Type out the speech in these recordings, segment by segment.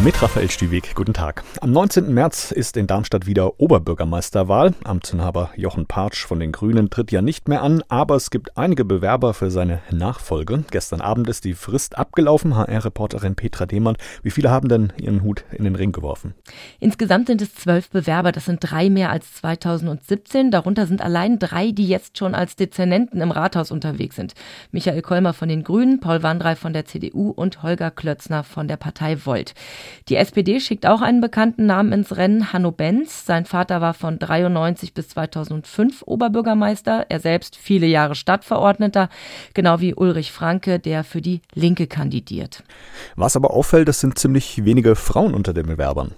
Mit Raphael Stüwig, guten Tag. Am 19. März ist in Darmstadt wieder Oberbürgermeisterwahl. Amtsinhaber Jochen Partsch von den Grünen tritt ja nicht mehr an, aber es gibt einige Bewerber für seine Nachfolge. Gestern Abend ist die Frist abgelaufen. HR-Reporterin Petra Demann, wie viele haben denn ihren Hut in den Ring geworfen? Insgesamt sind es zwölf Bewerber. Das sind drei mehr als 2017. Darunter sind allein drei, die jetzt schon als Dezernenten im Rathaus unterwegs sind. Michael Kolmer von den Grünen, Paul Wandrei von der CDU und Holger Klötzner von der Partei Volt. Die SPD schickt auch einen bekannten Namen ins Rennen, Hanno Benz. Sein Vater war von 93 bis 2005 Oberbürgermeister, er selbst viele Jahre Stadtverordneter, genau wie Ulrich Franke, der für die Linke kandidiert. Was aber auffällt, es sind ziemlich wenige Frauen unter den Bewerbern.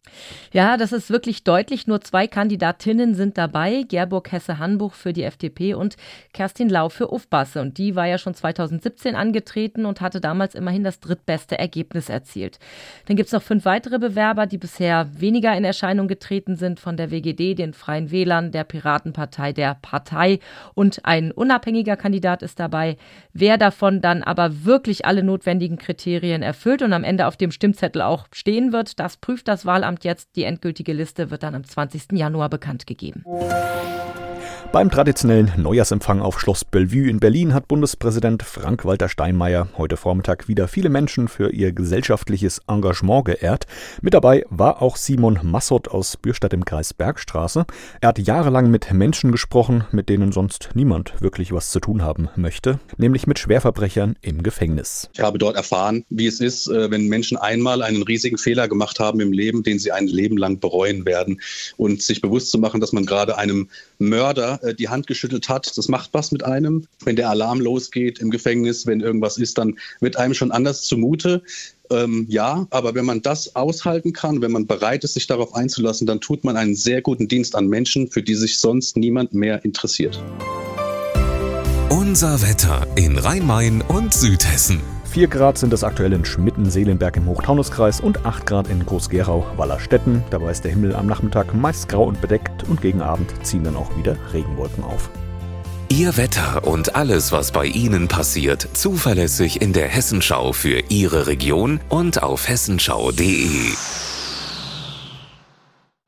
Ja, das ist wirklich deutlich. Nur zwei Kandidatinnen sind dabei, Gerburg Hesse-Hanbuch für die FDP und Kerstin Lau für Ufbasse. Und die war ja schon 2017 angetreten und hatte damals immerhin das drittbeste Ergebnis erzielt. Dann gibt es noch fünf fünf weitere Bewerber, die bisher weniger in Erscheinung getreten sind, von der WGD, den Freien Wählern, der Piratenpartei, der Partei und ein unabhängiger Kandidat ist dabei. Wer davon dann aber wirklich alle notwendigen Kriterien erfüllt und am Ende auf dem Stimmzettel auch stehen wird, das prüft das Wahlamt jetzt. Die endgültige Liste wird dann am 20. Januar bekannt gegeben. Beim traditionellen Neujahrsempfang auf Schloss Bellevue in Berlin hat Bundespräsident Frank-Walter Steinmeier heute Vormittag wieder viele Menschen für ihr gesellschaftliches Engagement geehrt. Mit dabei war auch Simon Massot aus Bürstadt im Kreis Bergstraße. Er hat jahrelang mit Menschen gesprochen, mit denen sonst niemand wirklich was zu tun haben möchte, nämlich mit Schwerverbrechern im Gefängnis. Ich habe dort erfahren, wie es ist, äh, wenn Menschen einmal einen riesigen Fehler gemacht haben im Leben, den sie ein Leben lang bereuen werden und sich bewusst zu machen, dass man gerade einem Mörder äh, die Hand geschüttelt hat. Das macht was mit einem. Wenn der Alarm losgeht im Gefängnis, wenn irgendwas ist, dann wird einem schon anders zumute. Ähm, ja, aber wenn man das aushalten kann, wenn man bereit ist, sich darauf einzulassen, dann tut man einen sehr guten Dienst an Menschen, für die sich sonst niemand mehr interessiert. Unser Wetter in Rhein-Main und Südhessen. 4 Grad sind es aktuell in Schmitten-Seelenberg im Hochtaunuskreis und 8 Grad in Groß-Gerau-Wallerstetten. Dabei ist der Himmel am Nachmittag meist grau und bedeckt und gegen Abend ziehen dann auch wieder Regenwolken auf. Ihr Wetter und alles, was bei Ihnen passiert, zuverlässig in der Hessenschau für Ihre Region und auf hessenschau.de.